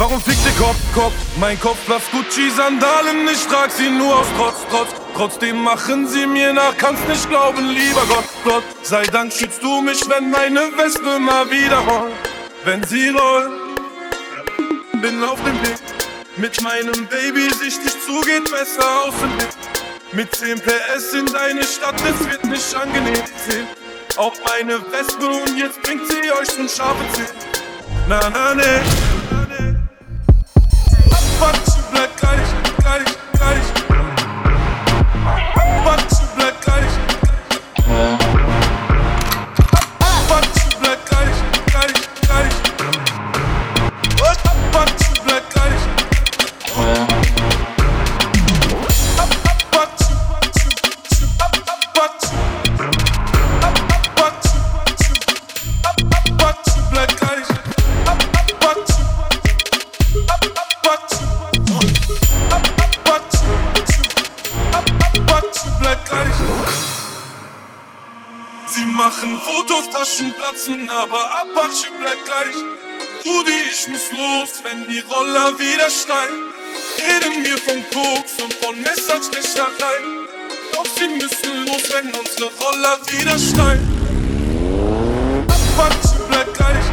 Warum fickt der Kopf, Kopf? Mein Kopf blass Gucci-Sandalen, ich trag sie nur aus Trotz, Trotz. Trotzdem machen sie mir nach, kannst nicht glauben, lieber Gott, Gott. Sei Dank schützt du mich, wenn meine Wespe mal wieder rollt. Wenn sie rollt, bin auf dem Weg. Mit meinem Baby sichtig zugeht besser aus dem Blick. Mit 10 PS in deine Stadt, es wird nicht angenehm. Zählt auch meine Wespe und jetzt bringt sie euch zum scharfe Zähne. Na, na, ne. fuck Sie machen Fotos, Taschen platzen, aber Apache bleibt gleich. Rudi, ich muss los, wenn die Roller wieder steigen. Reden mir von Koks und von Messerstecherei. Doch sie müssen los, wenn unsere Roller wieder steigen. Apache bleibt gleich.